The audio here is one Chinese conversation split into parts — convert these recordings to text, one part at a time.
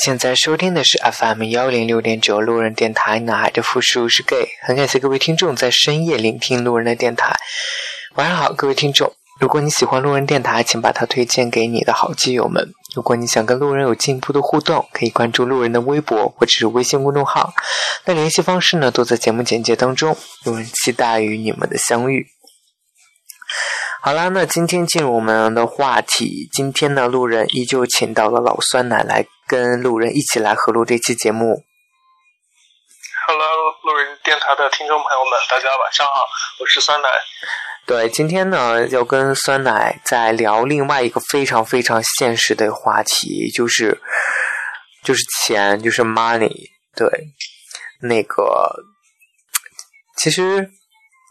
现在收听的是 FM 幺零六点九路人电台，男孩的复数是 gay。很感谢各位听众在深夜聆听路人的电台。晚上好，各位听众，如果你喜欢路人电台，请把它推荐给你的好基友们。如果你想跟路人有进一步的互动，可以关注路人的微博或者是微信公众号。那联系方式呢，都在节目简介当中。路人期待与你们的相遇。好啦，那今天进入我们的话题。今天呢，路人依旧请到了老酸奶来跟路人一起来合录这期节目。Hello，路人电台的听众朋友们，大家晚上好，我是酸奶。对，今天呢要跟酸奶在聊另外一个非常非常现实的话题，就是就是钱，就是 money。对，那个其实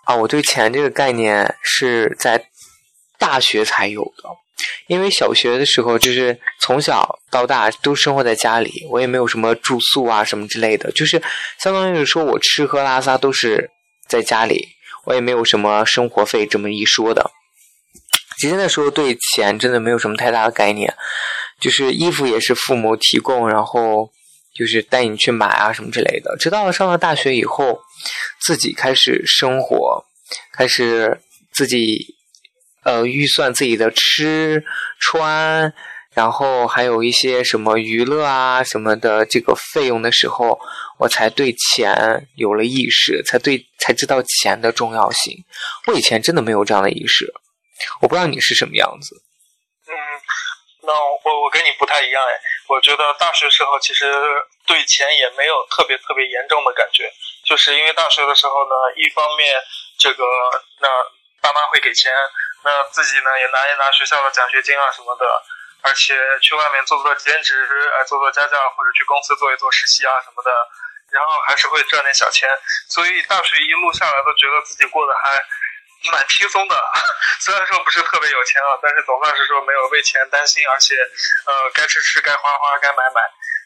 啊，我对钱这个概念是在。大学才有的，因为小学的时候就是从小到大都生活在家里，我也没有什么住宿啊什么之类的，就是相当于是说我吃喝拉撒都是在家里，我也没有什么生活费这么一说的。其实那时候对钱真的没有什么太大的概念，就是衣服也是父母提供，然后就是带你去买啊什么之类的。直到上了大学以后，自己开始生活，开始自己。呃，预算自己的吃穿，然后还有一些什么娱乐啊什么的这个费用的时候，我才对钱有了意识，才对才知道钱的重要性。我以前真的没有这样的意识，我不知道你是什么样子。嗯，那我我跟你不太一样哎，我觉得大学时候其实对钱也没有特别特别严重的感觉，就是因为大学的时候呢，一方面这个那爸妈会给钱。那自己呢也拿一拿学校的奖学金啊什么的，而且去外面做做兼职，呃做做家教或者去公司做一做实习啊什么的，然后还是会赚点小钱。所以大学一路下来都觉得自己过得还蛮轻松的。虽然说不是特别有钱啊，但是总算是说没有为钱担心，而且呃该吃吃该花花该买买。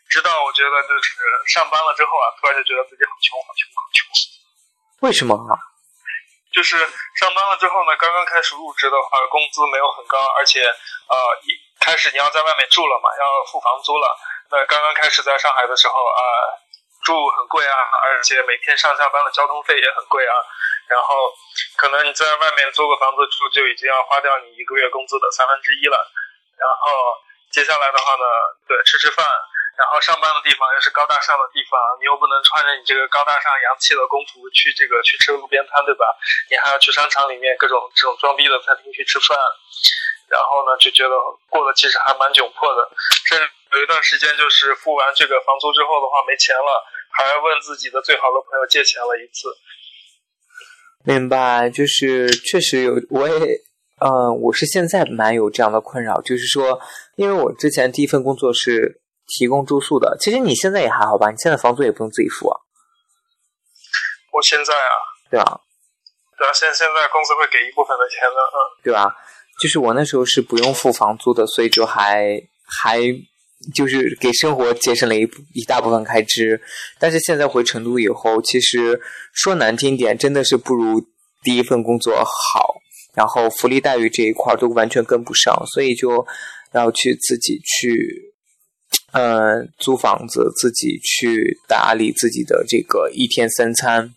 直到我觉得就是上班了之后啊，突然就觉得自己好穷好穷好穷。为什么啊？就是上班了之后呢，刚刚开始入职的话，工资没有很高，而且呃，一开始你要在外面住了嘛，要付房租了。那刚刚开始在上海的时候啊，住很贵啊，而且每天上下班的交通费也很贵啊。然后可能你在外面租个房子住，就已经要花掉你一个月工资的三分之一了。然后接下来的话呢，对，吃吃饭。然后上班的地方又是高大上的地方，你又不能穿着你这个高大上洋气的工服去这个去吃路边摊，对吧？你还要去商场里面各种这种装逼的餐厅去吃饭，然后呢就觉得过得其实还蛮窘迫的。甚至有一段时间就是付完这个房租之后的话没钱了，还问自己的最好的朋友借钱了一次。明白，就是确实有，我也，嗯，我是现在蛮有这样的困扰，就是说，因为我之前第一份工作是。提供住宿的，其实你现在也还好吧？你现在房租也不用自己付啊。我现在啊，对啊，对啊，现现在公司会给一部分的钱的，嗯，对吧？就是我那时候是不用付房租的，所以就还还就是给生活节省了一一大部分开支。但是现在回成都以后，其实说难听点，真的是不如第一份工作好，然后福利待遇这一块都完全跟不上，所以就要去自己去。嗯，租房子自己去打理自己的这个一天三餐。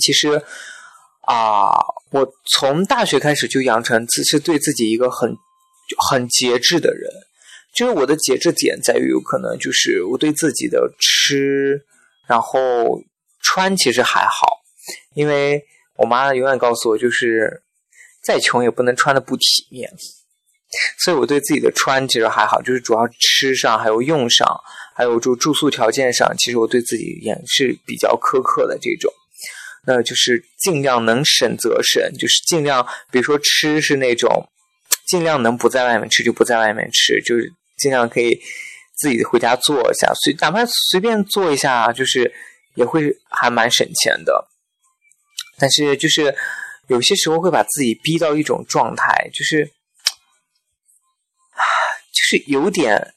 其实啊，我从大学开始就养成自是对自己一个很很节制的人。就是我的节制点在于，有可能就是我对自己的吃，然后穿其实还好，因为我妈永远告诉我，就是再穷也不能穿的不体面。所以我对自己的穿其实还好，就是主要吃上，还有用上，还有住住宿条件上，其实我对自己也是比较苛刻的这种。那就是尽量能省则省，就是尽量，比如说吃是那种，尽量能不在外面吃就不在外面吃，就是尽量可以自己回家做一下，随哪怕随便做一下，就是也会还蛮省钱的。但是就是有些时候会把自己逼到一种状态，就是。是有点，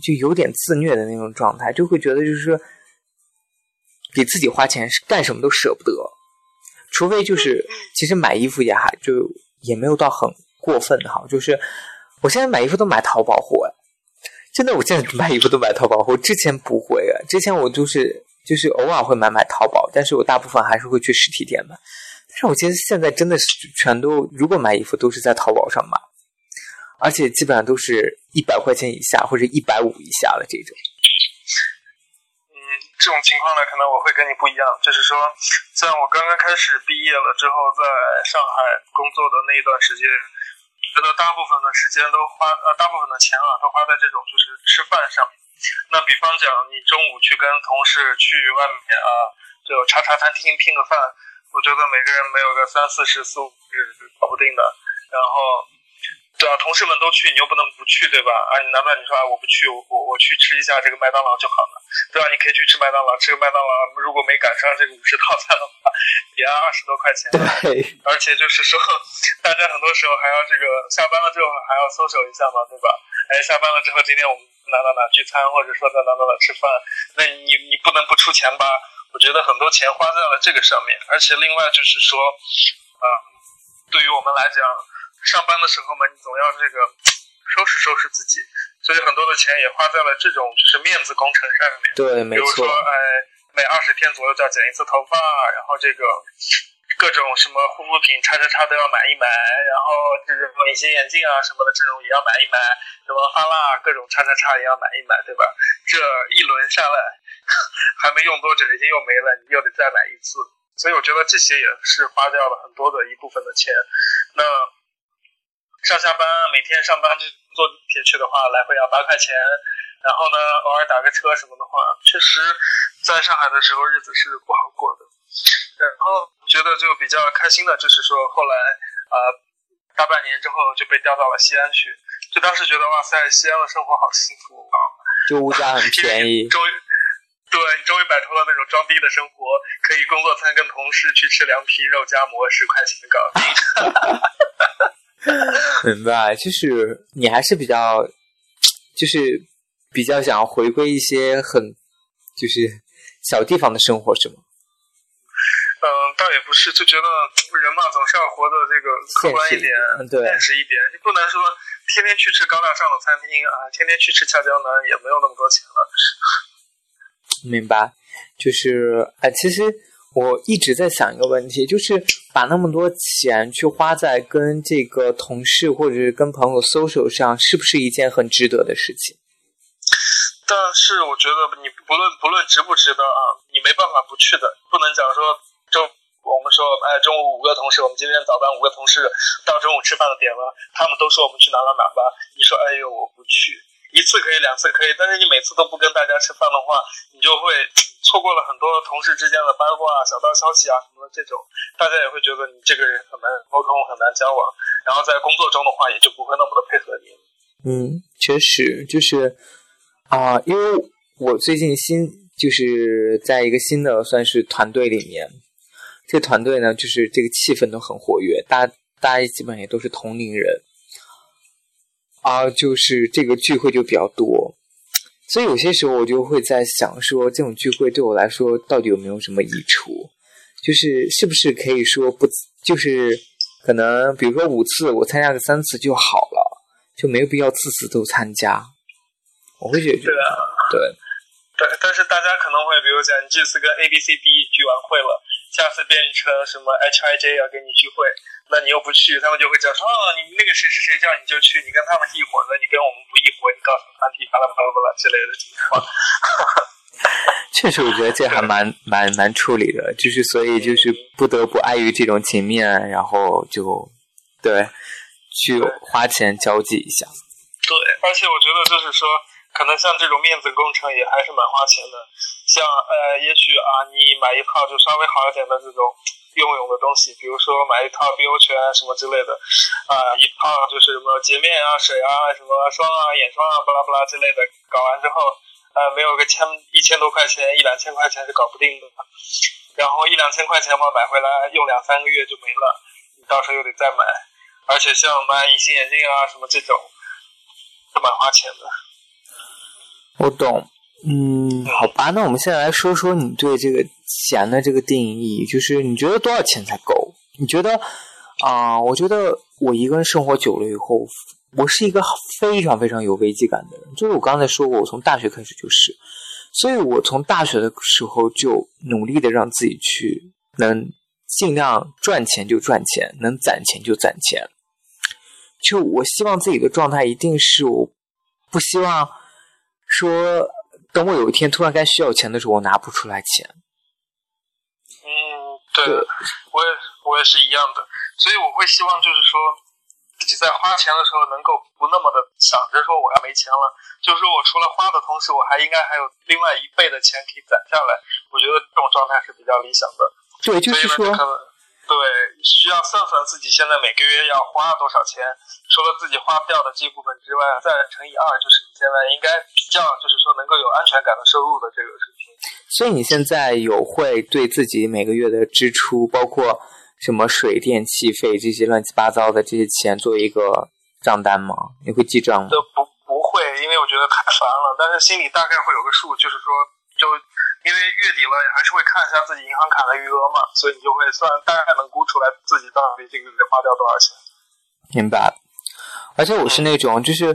就有点自虐的那种状态，就会觉得就是说，给自己花钱是干什么都舍不得，除非就是其实买衣服也还就也没有到很过分的哈，就是我现在买衣服都买淘宝货，真的，我现在买衣服都买淘宝，货之前不会啊，之前我就是就是偶尔会买买淘宝，但是我大部分还是会去实体店买。但是我觉得现在真的是全都，如果买衣服都是在淘宝上买，而且基本上都是一百块钱以下或者一百五以下的这种。嗯，这种情况呢，可能我会跟你不一样，就是说，像我刚刚开始毕业了之后，在上海工作的那一段时间。觉得大部分的时间都花呃，大部分的钱啊都花在这种就是吃饭上。那比方讲，你中午去跟同事去外面啊，就茶茶餐厅拼个饭，我觉得每个人没有个三四十、四五十是搞不定的。然后。对啊，同事们都去，你又不能不去，对吧？啊，你难道你说啊，我不去，我我我去吃一下这个麦当劳就好了，对吧？你可以去吃麦当劳，吃个麦当劳，如果没赶上这个五十套餐的话，也要二十多块钱。对，而且就是说，大家很多时候还要这个下班了之后还要搜索一下嘛，对吧？哎，下班了之后，今天我们哪哪哪聚餐，或者说在哪哪哪吃饭，那你你不能不出钱吧？我觉得很多钱花在了这个上面，而且另外就是说，啊，对于我们来讲。上班的时候嘛，你总要这个 收拾收拾自己，所以很多的钱也花在了这种就是面子工程上面。对，没错。比如说，哎，每二十天左右就要剪一次头发，然后这个 各种什么护肤品、叉叉叉都要买一买，然后就是隐形眼镜啊什么的这种也要买一买，什么发蜡各种叉叉叉也要买一买，对吧？这一轮下来 还没用多久，已经又没了，你又得再买一次。所以我觉得这些也是花掉了很多的一部分的钱。那。上下班每天上班就坐地铁去的话，来回要八块钱。然后呢，偶尔打个车什么的话，确实在上海的时候日子是不好过的。然后觉得就比较开心的，就是说后来啊，大半年之后就被调到了西安去。就当时觉得哇塞，西安的生活好幸福啊！就物价很 便宜。终于，对你终于摆脱了那种装逼的生活，可以工作餐跟同事去吃凉皮、肉夹馍，十块钱搞定。明白，就是你还是比较，就是比较想回归一些很，就是小地方的生活，是吗？嗯，倒也不是，就觉得人嘛，总是要活得这个客观一点，对，现实一点。你不能说天天去吃高大上的餐厅啊，天天去吃俏江南，也没有那么多钱了。明白，就是哎，其实。我一直在想一个问题，就是把那么多钱去花在跟这个同事或者是跟朋友 social 上，是不是一件很值得的事情？但是我觉得你不论不论值不值得啊，你没办法不去的，不能讲说中我们说哎中午五个同事，我们今天早班五个同事到中午吃饭的点了，他们都说我们去哪哪哪吧，你说哎呦我不去，一次可以两次可以，但是你每次都不跟大家吃饭的话，你就会。错过了很多同事之间的八卦、小道消息啊什么的，这种大家也会觉得你这个人很难沟通、很难交往，然后在工作中的话也就不会那么的配合你。嗯，确实就是啊，因为我最近新就是在一个新的算是团队里面，这个团队呢就是这个气氛都很活跃，大大家基本上也都是同龄人，啊，就是这个聚会就比较多。所以有些时候我就会在想，说这种聚会对我来说到底有没有什么益处？就是是不是可以说不，就是可能比如说五次我参加个三次就好了，就没有必要次次都参加。我会觉得，对，对，但是大家可能会，比如讲你这次跟 A、B、C、D 聚完会了，下次变成什么 H、I、J 要跟你聚会。那你又不去，他们就会讲说啊，你那个谁谁谁叫你就去，你跟他们一伙的，你跟我们不一伙，你告诉团体巴拉巴拉巴拉之类的情况。确实，我觉得这还蛮蛮蛮处理的，就是所以就是不得不碍于这种情面，然后就对去花钱交际一下。对，而且我觉得就是说，可能像这种面子工程也还是蛮花钱的。像呃，也许啊，你买一套就稍微好一点的这种。用用的东西，比如说买一套 BO 泉什么之类的，啊，一套就是什么洁面啊、水啊、什么霜啊、眼霜啊、巴拉巴拉之类的，搞完之后，呃，没有个千一千多块钱，一两千块钱是搞不定的。然后一两千块钱嘛，买回来用两三个月就没了，你到时候又得再买。而且像买隐形眼镜啊什么这种，都蛮花钱的。我懂。嗯，好吧，那我们现在来说说你对这个钱的这个定义，就是你觉得多少钱才够？你觉得啊，我觉得我一个人生活久了以后，我是一个非常非常有危机感的人。就是我刚才说过，我从大学开始就是，所以我从大学的时候就努力的让自己去能尽量赚钱就赚钱，能攒钱就攒钱。就我希望自己的状态一定是，我不希望说等我有一天突然该需要钱的时候，我拿不出来钱。嗯，对，我也我也是一样的。所以我会希望，就是说，自己在花钱的时候能够不那么的想着说我要没钱了，就是说我除了花的同时，我还应该还有另外一倍的钱可以攒下来。我觉得这种状态是比较理想的。对，就是说，对，需要算算自己现在每个月要花多少钱，除了自己花掉的这部分之外，再乘以二，就是你现在应该比较，就是说能够有安全感的收入的这个水平。所以你现在有会对自己每个月的支出，包括。什么水电气费这些乱七八糟的这些钱作为一个账单吗？你会记账吗？不不会，因为我觉得太烦了。但是心里大概会有个数，就是说，就因为月底了，还是会看一下自己银行卡的余额嘛，所以你就会算大概能估出来自己到底这个月花掉多少钱。明白。而且我是那种，就是，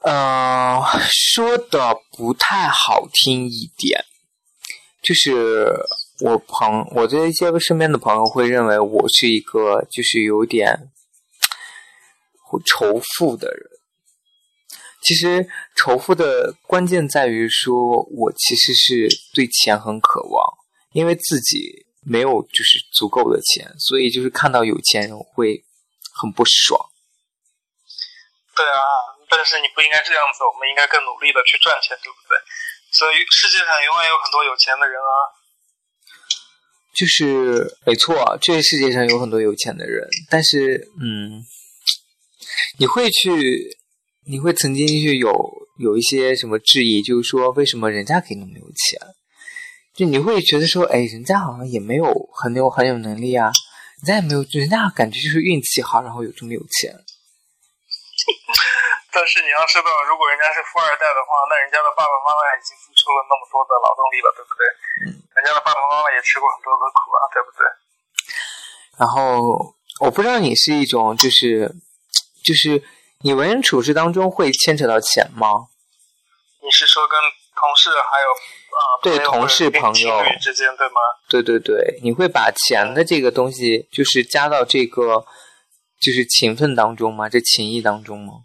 呃，说的不太好听一点，就是。我朋我这一些身边的朋友会认为我是一个就是有点仇富的人。其实仇富的关键在于说，我其实是对钱很渴望，因为自己没有就是足够的钱，所以就是看到有钱人会很不爽。对啊，但是你不应该这样子，我们应该更努力的去赚钱，对不对？所以世界上永远有很多有钱的人啊。就是没错，这世界上有很多有钱的人，但是，嗯，你会去，你会曾经去有有一些什么质疑，就是说为什么人家可以那么有钱？就你会觉得说，哎，人家好像也没有很有很有能力啊，人家也没有，人家感觉就是运气好，然后有这么有钱。但是你要知道，如果人家是富二代的话，那人家的爸爸妈妈已经付出了那么多的劳动力了，对不对？人家的爸爸妈妈也吃过很多的苦啊，对不对？然后我不知道你是一种就是，就是你为人处事当中会牵扯到钱吗？你是说跟同事还有啊？对，同事朋友之间对吗？对对对，你会把钱的这个东西就是加到这个就是情分当中吗？这情谊当中吗？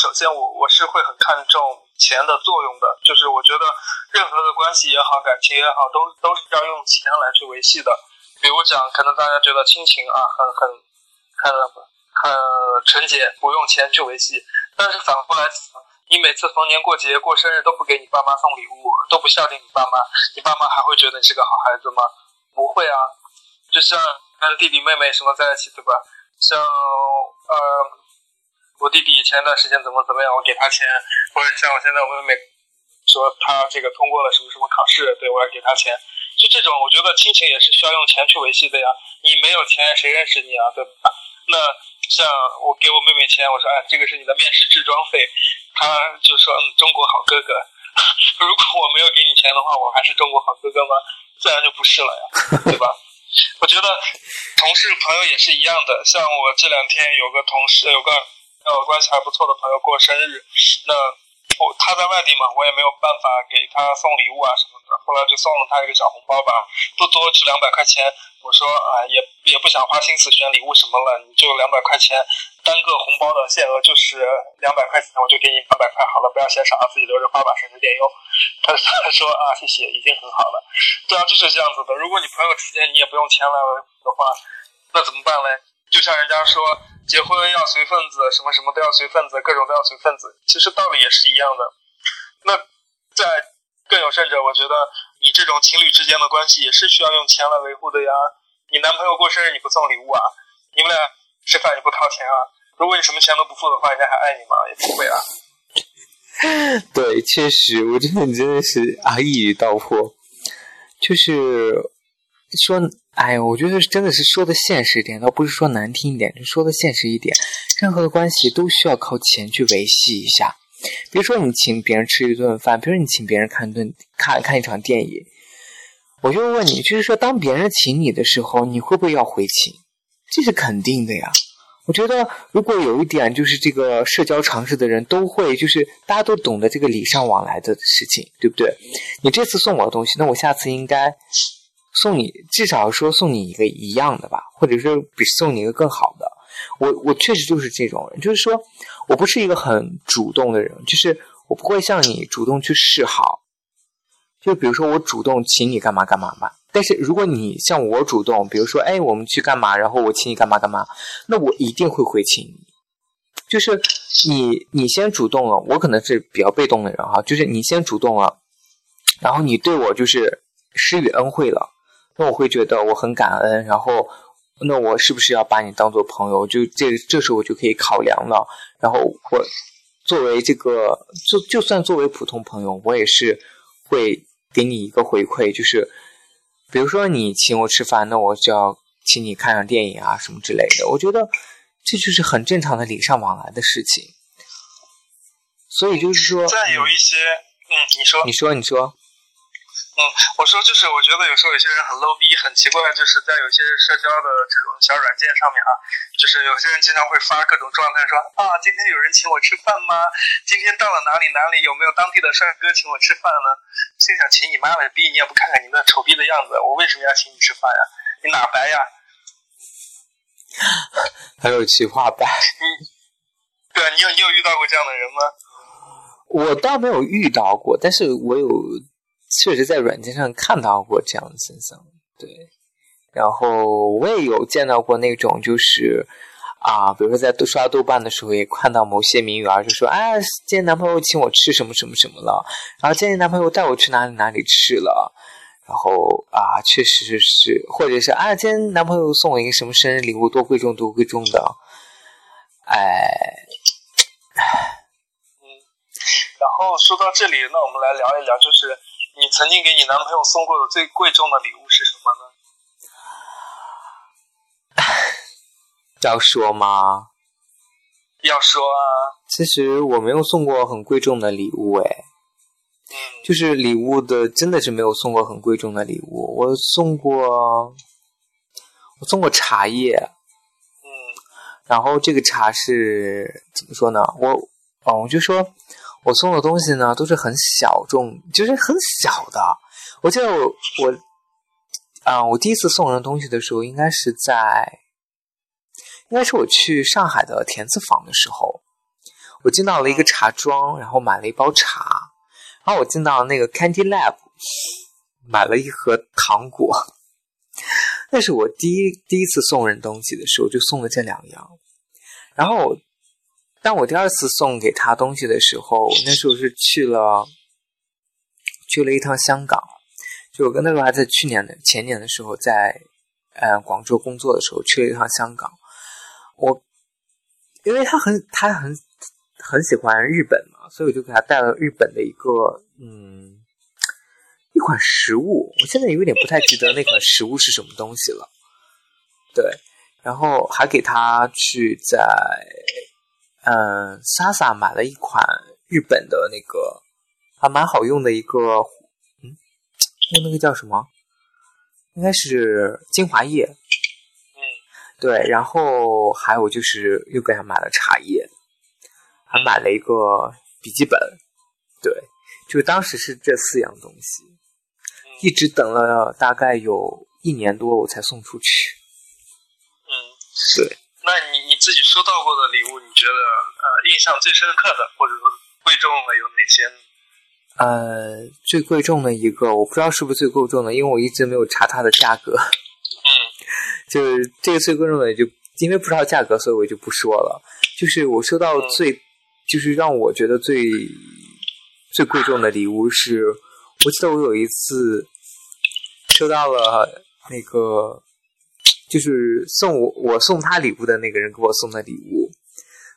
首先我我是会很看重钱的作用的，就是我觉得任何的关系也好，感情也好，都都是要用钱来去维系的。比如讲，可能大家觉得亲情啊很很很很纯洁，不用钱去维系。但是反过来，你每次逢年过节、过生日都不给你爸妈送礼物，都不孝敬你爸妈，你爸妈还会觉得你是个好孩子吗？不会啊。就像跟弟弟妹妹什么在一起，对吧？像呃。我弟弟前一段时间怎么怎么样，我给他钱，或者像我现在我妹妹说他这个通过了什么什么考试，对我要给他钱，就这种我觉得亲情也是需要用钱去维系的呀。你没有钱谁认识你啊，对吧？那像我给我妹妹钱，我说哎这个是你的面试制装费，他就说嗯中国好哥哥。如果我没有给你钱的话，我还是中国好哥哥吗？自然就不是了呀，对吧？我觉得同事朋友也是一样的，像我这两天有个同事有个。呃，关系还不错的朋友过生日，那我他在外地嘛，我也没有办法给他送礼物啊什么的。后来就送了他一个小红包吧，不多，值两百块钱。我说啊，也也不想花心思选礼物什么了，你就两百块钱，单个红包的限额就是两百块钱，我就给你两百块好了，不要嫌少，自己留着花吧，省着点用。他 他说啊，谢谢，已经很好了。对啊，就是这样子的。如果你朋友之间你也不用钱了的话，那怎么办嘞？就像人家说。结婚要随份子，什么什么都要随份子，各种都要随份子。其实道理也是一样的。那在更有甚者，我觉得你这种情侣之间的关系也是需要用钱来维护的呀。你男朋友过生日你不送礼物啊？你们俩吃饭你不掏钱啊？如果你什么钱都不付的话，人家还爱你吗？也不会啊。对，确实，我觉得你真的是啊一语道破，就是说。哎呀，我觉得真的是说的现实一点，倒不是说难听一点，就说的现实一点。任何的关系都需要靠钱去维系一下。比如说你请别人吃一顿饭，比如说你请别人看顿看看一场电影，我就问你，就是说，当别人请你的时候，你会不会要回请？这是肯定的呀。我觉得，如果有一点就是这个社交常识的人，都会就是大家都懂得这个礼尚往来的事情，对不对？你这次送我的东西，那我下次应该送你，至少说送你一个一样的吧，或者是比送你一个更好的。我我确实就是这种人，就是说我不是一个很主动的人，就是我不会向你主动去示好。就比如说我主动请你干嘛干嘛吧，但是如果你向我主动，比如说哎我们去干嘛，然后我请你干嘛干嘛，那我一定会回请你。就是你你先主动了，我可能是比较被动的人哈，就是你先主动了，然后你对我就是施予恩惠了，那我会觉得我很感恩，然后那我是不是要把你当做朋友？就这这时候我就可以考量了，然后我作为这个就就算作为普通朋友，我也是会。给你一个回馈，就是，比如说你请我吃饭，那我就要请你看场电影啊什么之类的。我觉得这就是很正常的礼尚往来的事情。所以就是说，再有一些，嗯，你说，你说，你说。嗯，我说就是，我觉得有时候有些人很 low 逼，很奇怪，就是在有些社交的这种小软件上面啊，就是有些人经常会发各种状态，说啊，今天有人请我吃饭吗？今天到了哪里哪里，有没有当地的帅哥请我吃饭呢？心想请你妈了逼，你也不看看你那丑逼的样子，我为什么要请你吃饭呀？你哪白呀？还有企划白。嗯，对啊，你有你有遇到过这样的人吗？我倒没有遇到过，但是我有。确实在软件上看到过这样的现象，对。然后我也有见到过那种，就是啊，比如说在刷豆瓣的时候，也看到某些名媛就说：“哎，今天男朋友请我吃什么什么什么了。”然后今天男朋友带我去哪里哪里吃了。然后啊，确实是，或者是啊，今天男朋友送我一个什么生日礼物，多贵重多贵重的。哎，嗯。然后说到这里，那我们来聊一聊，就是。你曾经给你男朋友送过的最贵重的礼物是什么呢？要说吗？要说啊。其实我没有送过很贵重的礼物，哎。嗯。就是礼物的，真的是没有送过很贵重的礼物。我送过，我送过茶叶。嗯。然后这个茶是怎么说呢？我哦，我就说。我送的东西呢，都是很小众，就是很小的。我记得我我啊，我第一次送人东西的时候，应该是在，应该是我去上海的田子坊的时候，我进到了一个茶庄，然后买了一包茶，然后我进到那个 Candy Lab，买了一盒糖果。那是我第一第一次送人东西的时候，就送了这两样，然后。当我第二次送给他东西的时候，那时候是去了去了一趟香港，就我跟那时候还在去年的前年的时候，在呃广州工作的时候去了一趟香港。我因为他很他很很喜欢日本嘛，所以我就给他带了日本的一个嗯一款食物。我现在有点不太记得那款食物是什么东西了。对，然后还给他去在。嗯，莎莎买了一款日本的那个还蛮好用的一个，嗯，那那个叫什么？应该是精华液。嗯，对，然后还有就是又给他买了茶叶，还买了一个笔记本。对，就当时是这四样东西，一直等了大概有一年多我才送出去。嗯，对。那你你自己收到过的礼物，你觉得呃印象最深刻的，或者说贵重的有哪些？呃，最贵重的一个，我不知道是不是最贵重的，因为我一直没有查它的价格。嗯，就是这个最贵重的，就因为不知道价格，所以我就不说了。就是我收到最，就是让我觉得最最贵重的礼物是，我记得我有一次收到了那个。就是送我我送他礼物的那个人给我送的礼物，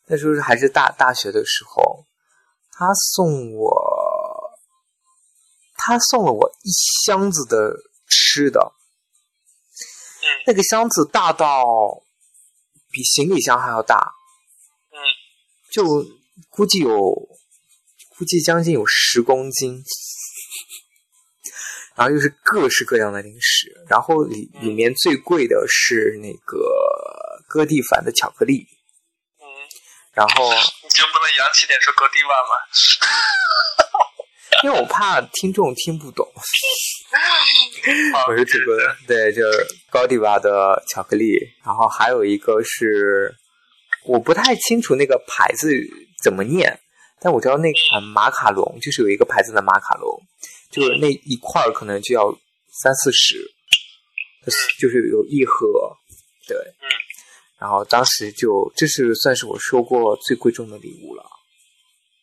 那时候还是大大学的时候，他送我，他送了我一箱子的吃的，那个箱子大到比行李箱还要大，嗯，就估计有估计将近有十公斤，然后又是各式各样的零食，然后里里面最贵的是那个哥地凡的巧克力，嗯，然后 你就不能洋气点说哥迪瓦吗？因为我怕听众听不懂，我是主播，对，就是高迪瓦的巧克力，然后还有一个是我不太清楚那个牌子怎么念，但我知道那款马卡龙就是有一个牌子的马卡龙，就是那一块儿可能就要三四十，就是有一盒，对，嗯，然后当时就这是算是我收过最贵重的礼物了，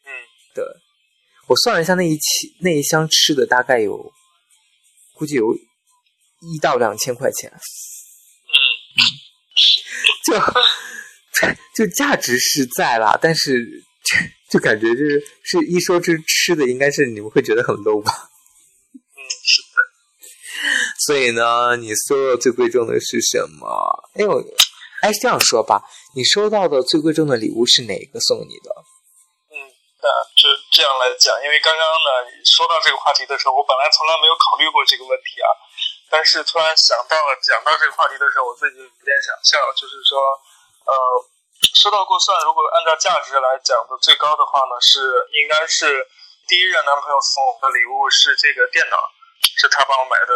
嗯，对，我算了一下那一期那一箱吃的大概有，估计有一到两千块钱，嗯，就就价值是在啦，但是 就感觉就是是一说这吃的，应该是你们会觉得很 low 吧？是的，所以呢，你收到最贵重的是什么？哎我，哎这样说吧，你收到的最贵重的礼物是哪个送你的？嗯，那就这样来讲，因为刚刚呢，说到这个话题的时候，我本来从来没有考虑过这个问题啊，但是突然想到了，讲到这个话题的时候，我自己有点想笑，就是说，呃，收到过算，如果按照价值来讲的最高的话呢，是应该是第一任男朋友送我的礼物是这个电脑，是他帮我买的，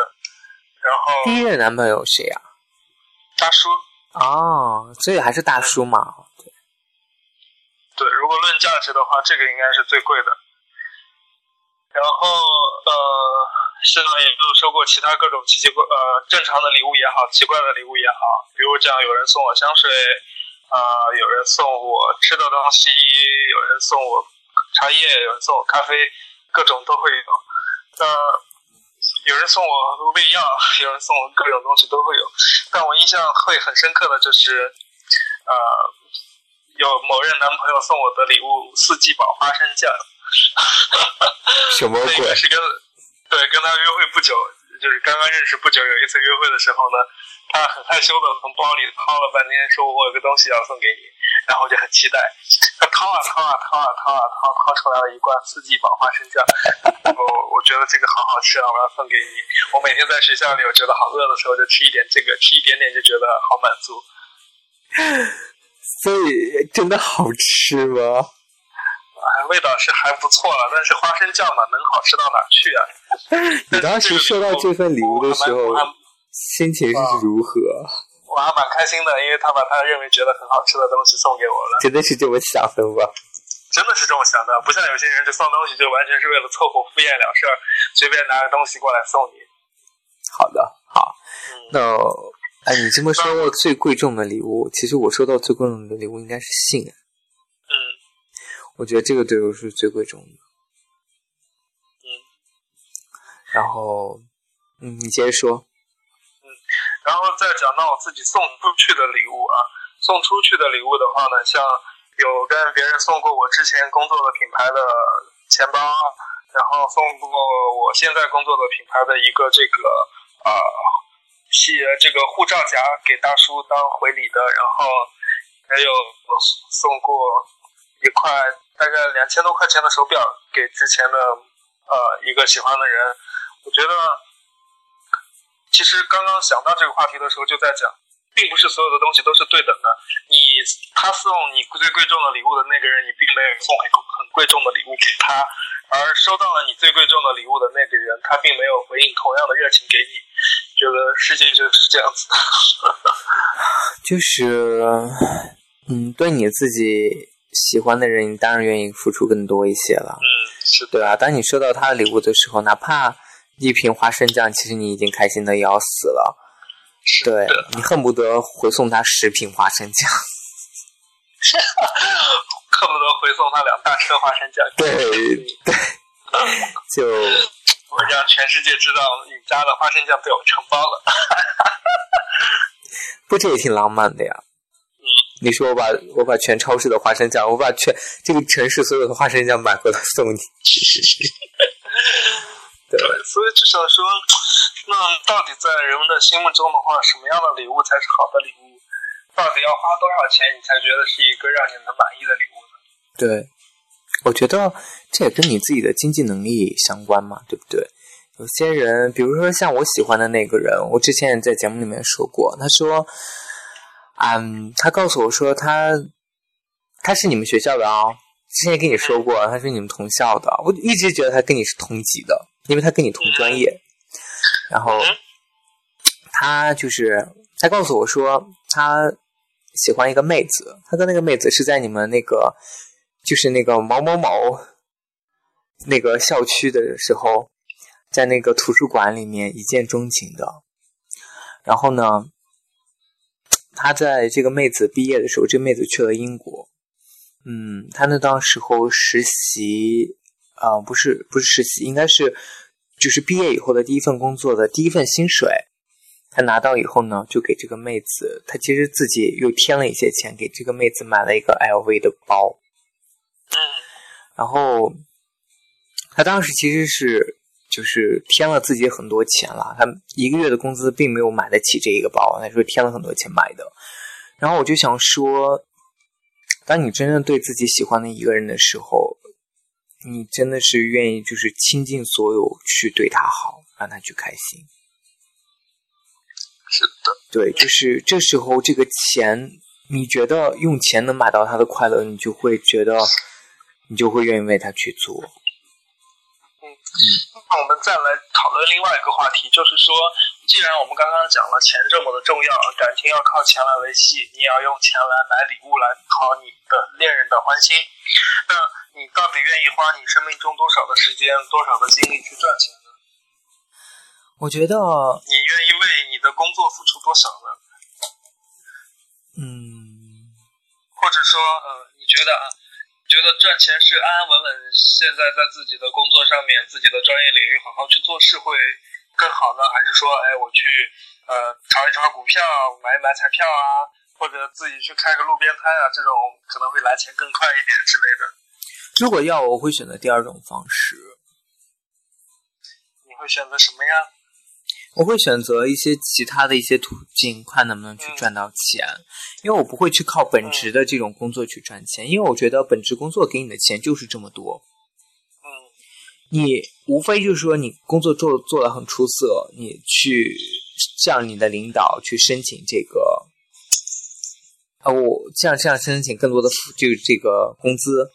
然后第一任男朋友谁呀、大叔，哦，所以还是大叔嘛。对，如果论价值的话，这个应该是最贵的。然后呃，现在也有收过其他各种奇奇怪呃正常的礼物也好，奇怪的礼物也好，比如这样有人送我香水，啊、有人送我吃的东西，有人送我茶叶，有人送我咖啡，各种都会有。呃，有人送我胃药，有人送我各种东西都会有。但我印象会很深刻的就是，呃，有某任男朋友送我的礼物四季宝花生酱，什么鬼那个？是跟对跟他约会不久，就是刚刚认识不久，有一次约会的时候呢，他很害羞的从包里掏了半天，说我有个东西要送给你，然后我就很期待，他掏啊掏啊掏啊掏啊掏，掏出来了一罐四季宝花生酱，然后我觉得这个好好吃啊，我要送给你。我每天在学校里，我觉得好饿的时候就吃一点这个，吃一点点就觉得好满足。所以真的好吃吗？哎，味道是还不错了，但是花生酱嘛，能好吃到哪儿去啊？你当时收到这份礼物的时候 心情是如何？我还蛮开心的，因为他把他认为觉得很好吃的东西送给我了，真的是这么想的吗？真的是这么想的，不像有些人就送东西就完全是为了凑合敷衍了事儿，随便拿个东西过来送你。好的，好。嗯，那哎，你这么说到最贵重的礼物，其实我收到最贵重的礼物应该是信。嗯我觉得这个对我是最贵重的。嗯。然后，嗯，你接着说。然后再讲到我自己送出去的礼物啊，送出去的礼物的话呢，像有跟别人送过我之前工作的品牌的钱包，然后送过我现在工作的品牌的一个这个啊系这个护照夹给大叔当回礼的，然后还有送过一块大概两千多块钱的手表给之前的呃一个喜欢的人，我觉得。其实刚刚想到这个话题的时候，就在讲，并不是所有的东西都是对等的。你他送你最贵重的礼物的那个人，你并没有送很很贵重的礼物给他，而收到了你最贵重的礼物的那个人，他并没有回应同样的热情给你。觉得世界就是这样子的。就是，嗯，对你自己喜欢的人，你当然愿意付出更多一些了，嗯，是的，对吧？当你收到他的礼物的时候，哪怕一瓶花生酱，其实你已经开心的要死了，对，你恨不得回送他十瓶花生酱。恨不得回送他两大车花生酱。对对，就我让全世界知道你家的花生酱被我承包了。不，这也挺浪漫的呀。嗯，你说我把我把全超市的花生酱，我把全这个城市所有的花生酱买回来送你。所以就想说，那到底在人们的心目中的话，什么样的礼物才是好的礼物？到底要花多少钱，你才觉得是一个让你能满意的礼物呢？对，我觉得这也跟你自己的经济能力相关嘛，对不对？有些人，比如说像我喜欢的那个人，我之前也在节目里面说过，他说，嗯，他告诉我说他他是你们学校的啊，之前跟你说过，他是你们同校的，我一直觉得他跟你是同级的，因为他跟你同专业，然后他就是他告诉我说他喜欢一个妹子，他跟那个妹子是在你们那个就是那个某某某那个校区的时候。在那个图书馆里面一见钟情的，然后呢，他在这个妹子毕业的时候，这妹子去了英国，嗯，他那当时候实习，啊，不是不是实习，应该是就是毕业以后的第一份工作的第一份薪水，他拿到以后呢，就给这个妹子，他其实自己又添了一些钱，给这个妹子买了一个 LV 的包，然后他当时其实是。就是添了自己很多钱了，他一个月的工资并没有买得起这一个包，他说添了很多钱买的。然后我就想说，当你真正对自己喜欢的一个人的时候，你真的是愿意就是倾尽所有去对他好，让他去开心。是的，对，就是这时候这个钱，你觉得用钱能买到他的快乐，你就会觉得，你就会愿意为他去做。嗯，那我们再来讨论另外一个话题，就是说，既然我们刚刚讲了钱这么的重要，感情要靠钱来维系，你也要用钱来买礼物来讨你的恋人的欢心，那你到底愿意花你生命中多少的时间、多少的精力去赚钱呢？我觉得，你愿意为你的工作付出多少呢？嗯，或者说，呃，你觉得啊？你觉得赚钱是安安稳稳，现在在自己的工作上面、自己的专业领域好好去做事会更好呢，还是说，哎，我去呃炒一炒股票、买一买彩票啊，或者自己去开个路边摊啊，这种可能会来钱更快一点之类的。如果要，我会选择第二种方式。你会选择什么呀？我会选择一些其他的一些途径，看能不能去赚到钱，因为我不会去靠本职的这种工作去赚钱，因为我觉得本职工作给你的钱就是这么多。嗯，你无非就是说你工作做做的很出色，你去向你的领导去申请这个，啊，我向向申请更多的就是这个工资。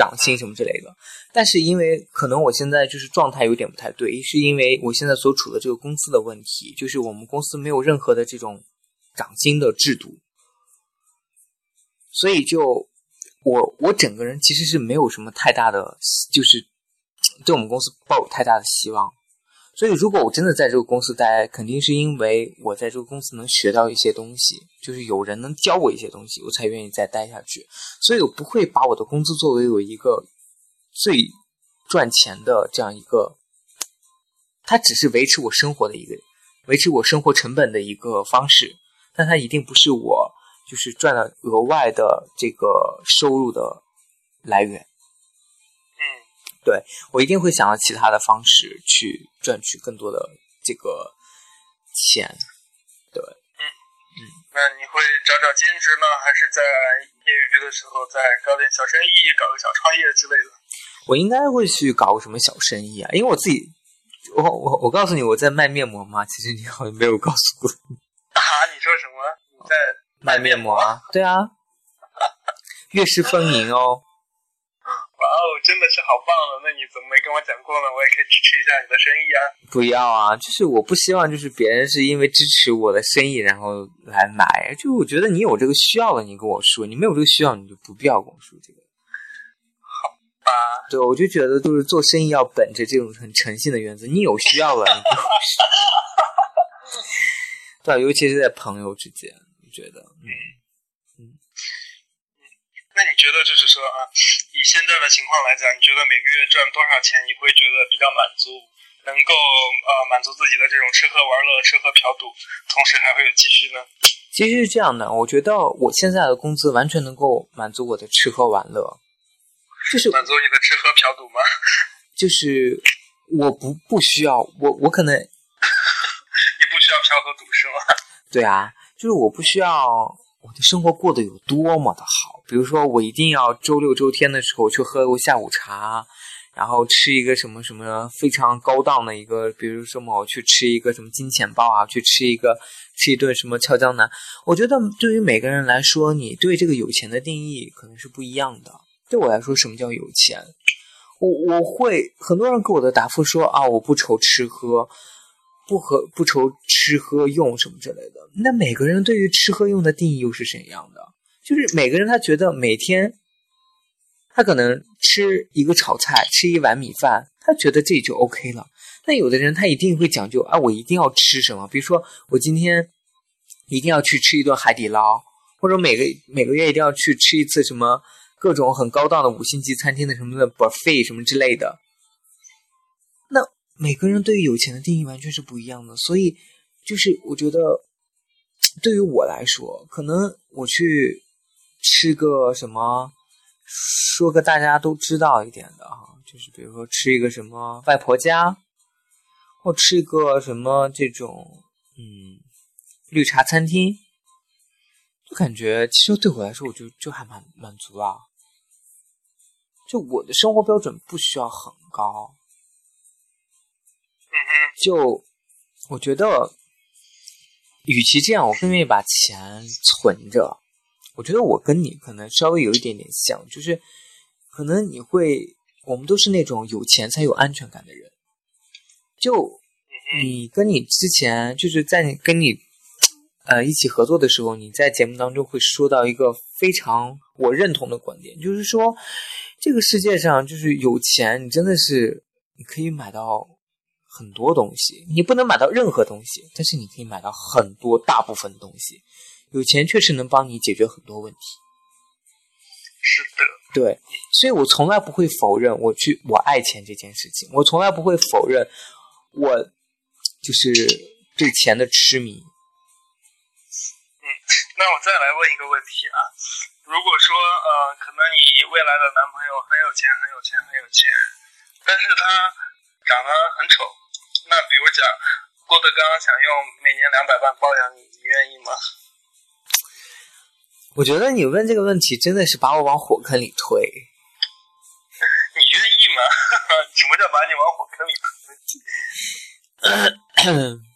涨薪什么之类的，但是因为可能我现在就是状态有点不太对，是因为我现在所处的这个公司的问题，就是我们公司没有任何的这种涨薪的制度，所以就我我整个人其实是没有什么太大的，就是对我们公司抱有太大的希望。所以，如果我真的在这个公司待，肯定是因为我在这个公司能学到一些东西，就是有人能教我一些东西，我才愿意再待下去。所以我不会把我的工资作为我一个最赚钱的这样一个，它只是维持我生活的一个，维持我生活成本的一个方式，但它一定不是我就是赚了额外的这个收入的来源。对我一定会想到其他的方式去赚取更多的这个钱，对，嗯嗯，那你会找找兼职呢，还是在业余的时候再搞点小生意，搞个小创业之类的？我应该会去搞个什么小生意啊，因为我自己，我我我告诉你我在卖面膜吗？其实你好像没有告诉过。啊？你说什么？你在卖面膜啊？对啊，月是风盈哦。哇哦，真的是好棒了！那你怎么没跟我讲过呢？我也可以支持一下你的生意啊！不要啊，就是我不希望就是别人是因为支持我的生意然后来买，就我觉得你有这个需要了，你跟我说；你没有这个需要，你就不必要跟我说这个。好吧。对，我就觉得就是做生意要本着这种很诚信的原则，你有需要了，你跟我说。对，尤其是在朋友之间，我觉得，嗯。那你觉得就是说啊，以现在的情况来讲，你觉得每个月赚多少钱你会觉得比较满足，能够呃满足自己的这种吃喝玩乐、吃喝嫖赌，同时还会有积蓄呢？其实是这样的，我觉得我现在的工资完全能够满足我的吃喝玩乐，就是满足你的吃喝嫖赌吗？就是我不不需要，我我可能 你不需要嫖和赌是吗？对啊，就是我不需要。我的生活过得有多么的好，比如说我一定要周六周天的时候去喝个下午茶，然后吃一个什么什么非常高档的一个，比如说我去吃一个什么金钱豹啊，去吃一个吃一顿什么俏江南。我觉得对于每个人来说，你对这个有钱的定义可能是不一样的。对我来说，什么叫有钱？我我会很多人给我的答复说啊，我不愁吃喝，不和不愁吃喝用什么之类的。那每个人对于吃喝用的定义又是怎样的？就是每个人他觉得每天。他可能吃一个炒菜，吃一碗米饭，他觉得这就 OK 了。那有的人他一定会讲究啊，我一定要吃什么？比如说我今天一定要去吃一顿海底捞，或者每个每个月一定要去吃一次什么各种很高档的五星级餐厅的什么的 buffet 什么之类的。每个人对于有钱的定义完全是不一样的，所以就是我觉得对于我来说，可能我去吃个什么。说个大家都知道一点的哈，就是比如说吃一个什么外婆家，或吃一个什么这种嗯绿茶餐厅，就感觉其实对我来说，我就就还蛮满足啊。就我的生活标准不需要很高，就我觉得，与其这样，我更愿意把钱存着。我觉得我跟你可能稍微有一点点像，就是可能你会，我们都是那种有钱才有安全感的人。就你跟你之前就是在你跟你呃一起合作的时候，你在节目当中会说到一个非常我认同的观点，就是说这个世界上就是有钱，你真的是你可以买到很多东西，你不能买到任何东西，但是你可以买到很多大部分东西。有钱确实能帮你解决很多问题，是的，对，所以我从来不会否认我去我爱钱这件事情，我从来不会否认我就是对钱的痴迷。嗯，那我再来问一个问题啊，如果说呃，可能你未来的男朋友很有钱，很有钱，很有钱，但是他长得很丑，那比如讲郭德纲想用每年两百万包养你，你愿意吗？我觉得你问这个问题真的是把我往火坑里推。你愿意吗？什么叫把你往火坑里推？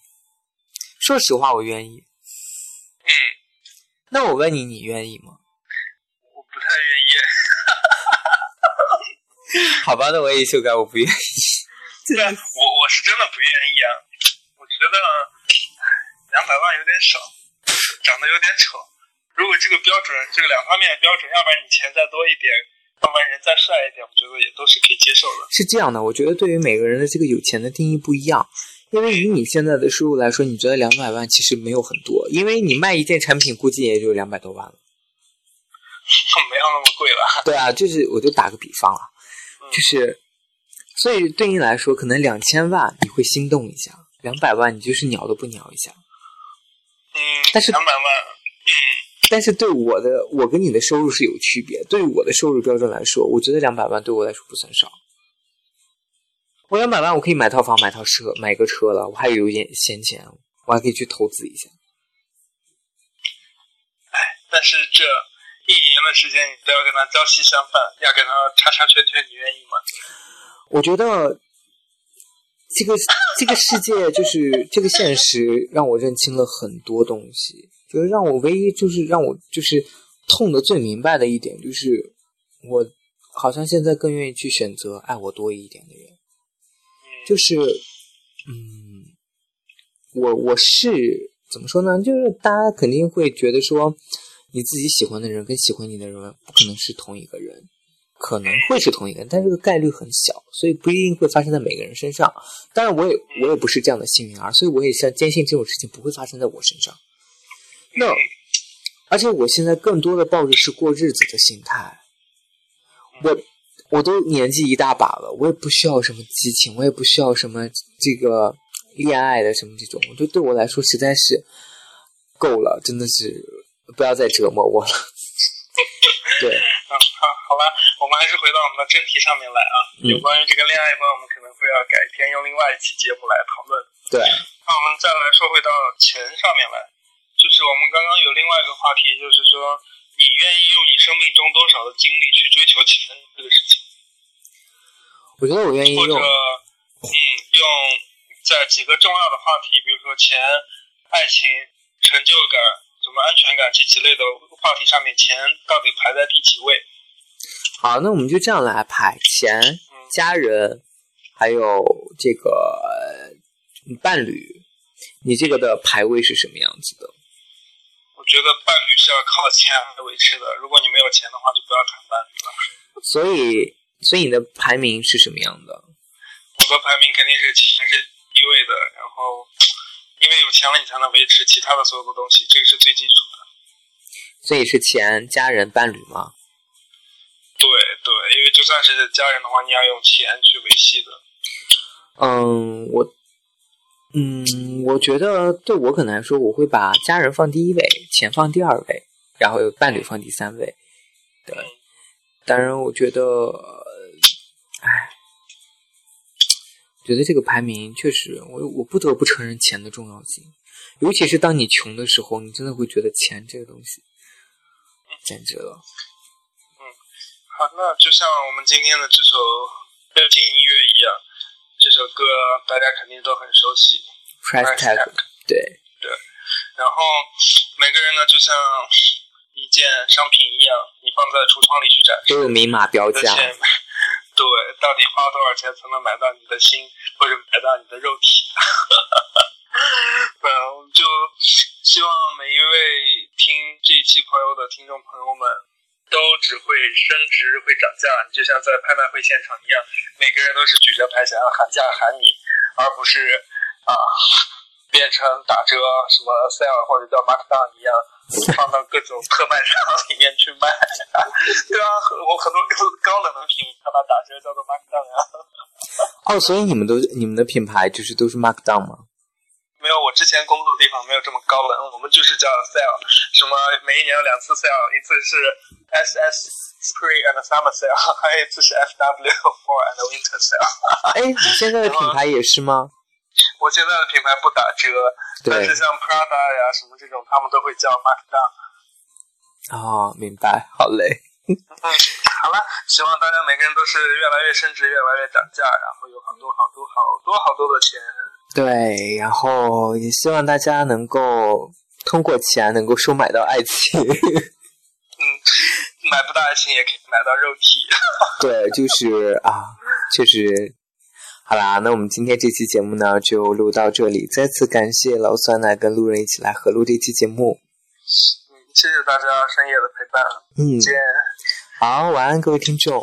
说实话，我愿意。嗯。那我问你，你愿意吗？我不太愿意。好吧，那我也修改，我不愿意。对，我我是真的不愿意啊！我觉得两百万有点少，长得有点丑。如果这个标准，这个两方面的标准，要不然你钱再多一点，要不然人再帅一点，我觉得也都是可以接受的。是这样的，我觉得对于每个人的这个有钱的定义不一样。因为以你现在的收入来说，你觉得两百万其实没有很多，因为你卖一件产品估计也就两百多万了。没有那么贵了。对啊，就是我就打个比方啊，就是，所以对你来说，可能两千万你会心动一下，两百万你就是鸟都不鸟一下。嗯，但是两百万，嗯。但是对我的，我跟你的收入是有区别。对于我的收入标准来说，我觉得两百万对我来说不算少。我两百万，我可以买套房、买套车、买个车了。我还有一点闲钱，我还可以去投资一下。哎，但是这一年的时间，你都要跟他朝夕相伴，要跟他叉叉圈圈，你愿意吗？我觉得这个这个世界就是这个现实，让我认清了很多东西。就是让我唯一就是让我就是痛的最明白的一点，就是我好像现在更愿意去选择爱我多一点的人。就是嗯，我我是怎么说呢？就是大家肯定会觉得说，你自己喜欢的人跟喜欢你的人不可能是同一个人，可能会是同一个人，但这个概率很小，所以不一定会发生在每个人身上。当然，我也我也不是这样的幸运儿，所以我也相坚信这种事情不会发生在我身上。那，而且我现在更多的抱着是过日子的心态。我，我都年纪一大把了，我也不需要什么激情，我也不需要什么这个恋爱的什么这种，我觉得对我来说实在是够了，真的是不要再折磨我了。对，好，好吧，我们还是回到我们的正题上面来啊。有关于这个恋爱观，我们可能会要改天用另外一期节目来讨论。对，那我们再来说回到钱上面来。就是我们刚刚有另外一个话题，就是说，你愿意用你生命中多少的精力去追求钱这个事情？我觉得我愿意或者用。嗯，用在几个重要的话题，比如说钱、爱情、成就感、什么安全感这几类的话题上面，钱到底排在第几位？好，那我们就这样来排：钱、嗯家人，还有这个呃伴侣。你这个的排位是什么样子的？我觉得伴侣是要靠钱来维持的，如果你没有钱的话，就不要谈伴侣了。所以，所以你的排名是什么样的？我的排名肯定是钱是第一位的，然后因为有钱了，你才能维持其他的所有的东西，这个是最基础的。所以是钱、家人、伴侣吗？因为就算是家人的话，你要用钱去维系的。嗯，我，嗯，我觉得对我可能来说，我会把家人放第一位，钱放第二位，然后伴侣放第三位。对，当然，我觉得，哎，觉得这个排名确实，我我不得不承认钱的重要性，尤其是当你穷的时候，你真的会觉得钱这个东西简直了。好，那就像我们今天的这首背景音乐一样，这首歌大家肯定都很熟悉。price tag，对对，然后每个人呢，就像一件商品一样，你放在橱窗里去展示，都有明码标价。对，到底花多少钱才能买到你的心，或者买到你的肉体？嗯，我们就希望每一位听这一期朋友的听众朋友们，都只会升值会涨价，你就像在拍卖会现场一样，每个人都是举着牌想要喊价喊你，而不是啊变成打折什么 sale 或者叫 markdown 一样，放到各种特卖场里面去卖。对啊，我很多高冷的品它把打折叫做 markdown 啊。哦，所以你们都你们的品牌就是都是 markdown 吗？没有，我之前工作的地方没有这么高冷，我们就是叫 sale，什么每一年有两次 sale，一次是 SS Spring and Summer sale，还有一次是 FW Fall and Winter sale。哎，你现在的品牌也是吗？我现在的品牌不打折，但是，像 Prada 呀什么这种，他们都会叫 markdown。哦，明白，好嘞。嗯，好了，希望大家每个人都是越来越升值，越来越涨价，然后有好多好多好多好多的钱。对，然后也希望大家能够通过钱能够收买到爱情。嗯，买不到爱情也可以买到肉体。对，就是啊，确实。好啦，那我们今天这期节目呢就录到这里，再次感谢老酸奶跟路人一起来合录这期节目。嗯，谢谢大家深夜的陪伴，嗯，见。好，晚安，各位听众。